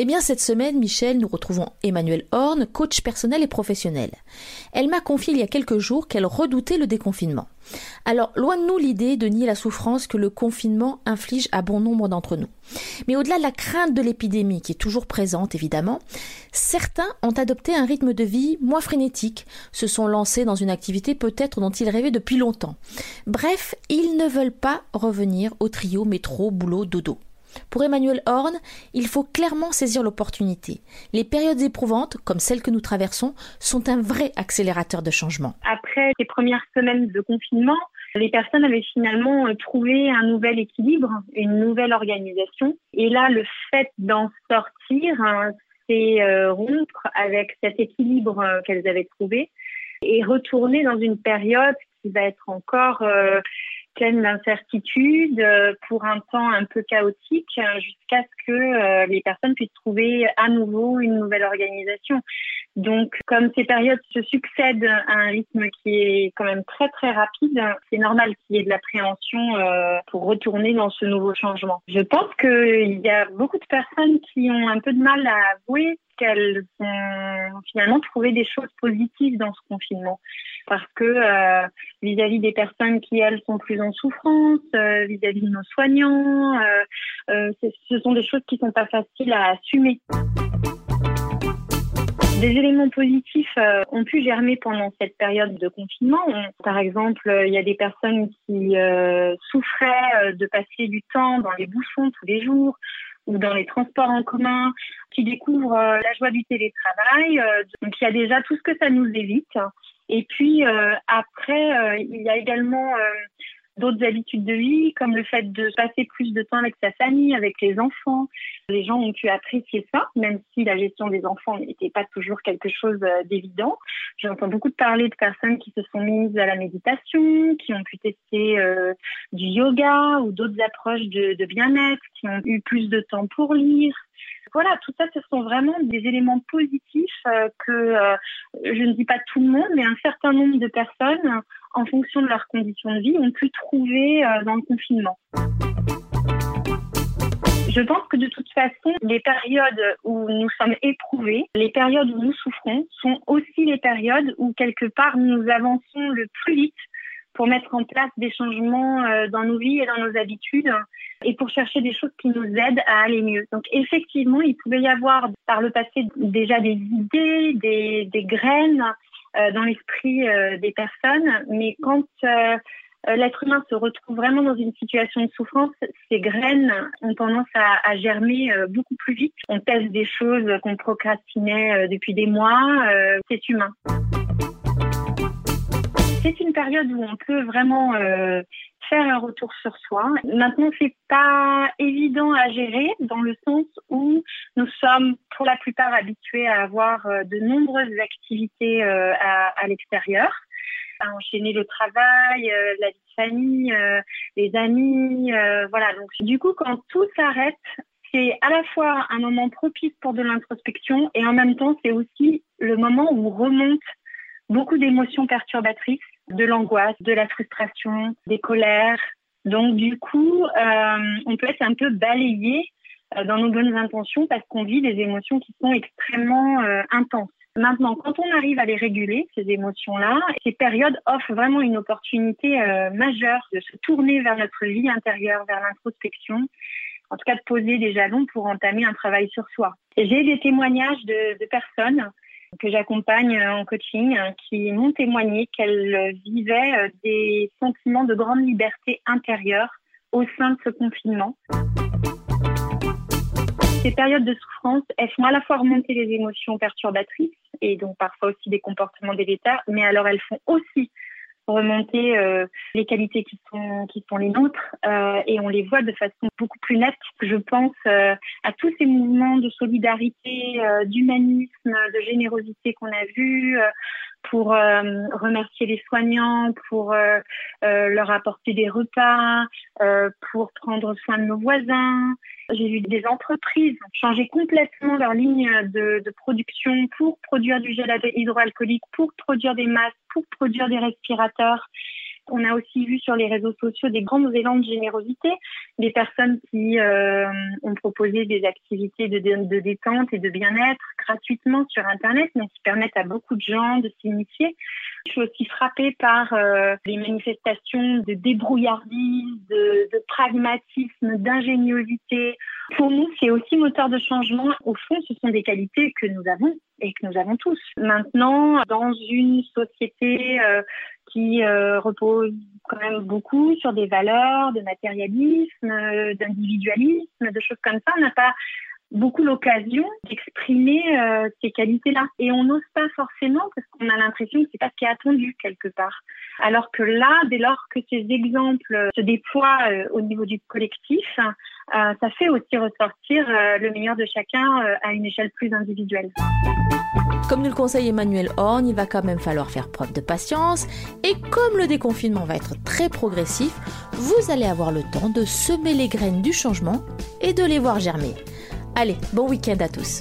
Eh bien, cette semaine, Michel, nous retrouvons Emmanuel Horn, coach personnel et professionnel. Elle m'a confié il y a quelques jours qu'elle redoutait le déconfinement. Alors, loin de nous l'idée de nier la souffrance que le confinement inflige à bon nombre d'entre nous. Mais au-delà de la crainte de l'épidémie, qui est toujours présente évidemment, certains ont adopté un rythme de vie moins frénétique, se sont lancés dans une activité peut-être dont ils rêvaient depuis longtemps. Bref, ils ne veulent pas revenir au trio métro, boulot, dodo. Pour Emmanuel Horn, il faut clairement saisir l'opportunité. Les périodes éprouvantes, comme celles que nous traversons, sont un vrai accélérateur de changement. Après les premières semaines de confinement, les personnes avaient finalement euh, trouvé un nouvel équilibre, une nouvelle organisation. Et là, le fait d'en sortir, hein, c'est euh, rompre avec cet équilibre euh, qu'elles avaient trouvé et retourner dans une période qui va être encore pleine d'incertitudes, euh, pour un temps un peu chaotique, euh, jusqu'à ce que euh, les personnes puissent trouver à nouveau une nouvelle organisation. Donc, comme ces périodes se succèdent à un rythme qui est quand même très très rapide, c'est normal qu'il y ait de l'appréhension pour retourner dans ce nouveau changement. Je pense qu'il y a beaucoup de personnes qui ont un peu de mal à avouer qu'elles ont finalement trouvé des choses positives dans ce confinement. Parce que euh, vis-à-vis des personnes qui, elles, sont plus en souffrance, euh, vis-à-vis de nos soignants, euh, ce sont des choses qui sont pas faciles à assumer. Des éléments positifs ont pu germer pendant cette période de confinement. par exemple, il y a des personnes qui souffraient de passer du temps dans les bouchons tous les jours, ou dans les transports en commun, qui découvrent euh, la joie du télétravail. Euh, donc il y a déjà tout ce que ça nous évite. Et puis euh, après, il y a également d'autres habitudes de vie, comme le fait de passer plus de temps avec sa famille, avec les enfants. Les gens ont pu apprécier ça, même si la gestion des enfants n'était pas toujours quelque chose euh, d'évident. J'entends beaucoup parler de personnes qui se sont mises à la méditation, qui ont pu tester euh, du yoga ou d'autres approches de bien-être, qui ont eu plus de temps pour lire. Voilà, tout ça, ce sont vraiment des éléments positifs euh, que je ne dis pas tout le monde, mais un certain nombre de personnes en fonction de leurs conditions de vie, ont pu trouver euh, dans le confinement. Je pense que de toute façon, les périodes où nous sommes éprouvés, les périodes où nous souffrons, sont aussi les périodes où quelque part nous avançons le plus vite pour mettre en place des changements euh, dans nos vies et dans nos habitudes et pour chercher des choses qui nous aident à aller mieux. Donc effectivement, il pouvait y avoir par le passé déjà des idées, des, des graines euh, dans l'esprit euh, des personnes. Mais quand l'être humain se retrouve vraiment dans une situation de souffrance, ces graines ont tendance à, germer beaucoup plus vite. On teste des choses qu'on procrastinait depuis des mois. c'est humain. C'est une période où on peut vraiment faire un retour sur soi. Maintenant, c'est pas évident à gérer dans le sens où nous sommes pour la plupart habitués à avoir euh, de nombreuses activités euh, à, à l'extérieur enchaîner le travail, euh, la vie de famille, les amis, voilà. Donc du coup, quand tout s'arrête, c'est à la fois un moment propice pour de l'introspection et en même temps, c'est aussi le moment où remonte beaucoup d'émotions perturbatrices de l'angoisse, de la frustration, des colères. Donc du coup, euh, on peut être un peu balayé euh, dans nos bonnes intentions parce qu'on vit des émotions qui sont extrêmement euh, intenses. Maintenant, quand on arrive à les réguler, ces émotions-là, ces périodes offrent vraiment une opportunité majeure de se tourner vers notre vie intérieure, vers l'introspection, en tout cas de poser des jalons pour entamer un travail sur soi. J'ai des témoignages de, de personnes que j'accompagne euh, en coaching euh, qui m'ont témoigné qu'elles vivaient euh, des sentiments de grande liberté intérieure au sein de ce confinement. Ces périodes de souffrance, elles font à la fois remonter les émotions perturbatrices et donc parfois aussi des comportements délétères, mais alors elles font aussi remonter euh, les qualités qui sont qui sont les nôtres euh, et on les voit de façon beaucoup plus nette. Je pense euh, à tous ces mouvements de solidarité, d'humanisme, de générosité qu'on a vus pour remercier les soignants, pour leur apporter des repas, pour prendre soin de nos voisins. J'ai vu des entreprises changer complètement leur ligne de, de production pour produire du gel hydroalcoolique, pour produire des masques, pour produire des respirateurs. On a aussi vu sur les réseaux sociaux des grands élans de générosité, des personnes qui euh, ont proposé des activités de, détente et de bien-être gratuitement sur Internet, qui permettent à beaucoup de gens de s'initier. Je suis aussi frappée par euh, les manifestations de débrouillardise, de, de pragmatisme, d'ingéniosité. Pour nous, c'est aussi moteur de changement. Au fond, ce sont des qualités que nous avons et que nous avons tous. Maintenant, dans une société euh, qui euh, repose quand même beaucoup sur des valeurs de matérialisme, euh, d'individualisme, de choses comme ça, on n'a pas beaucoup l'occasion d'exprimer euh, ces qualités-là. Et on n'ose pas forcément parce qu'on a l'impression que c'est pas ce qui est attendu quelque part. Alors que là, dès lors que ces exemples se déploient au niveau du collectif, ça fait aussi ressortir le meilleur de chacun à une échelle plus individuelle. Comme nous le conseille Emmanuel Horn, il va quand même falloir faire preuve de patience et comme le déconfinement va être très progressif, vous allez avoir le temps de semer les graines du changement et de les voir germer. Allez, bon week-end à tous.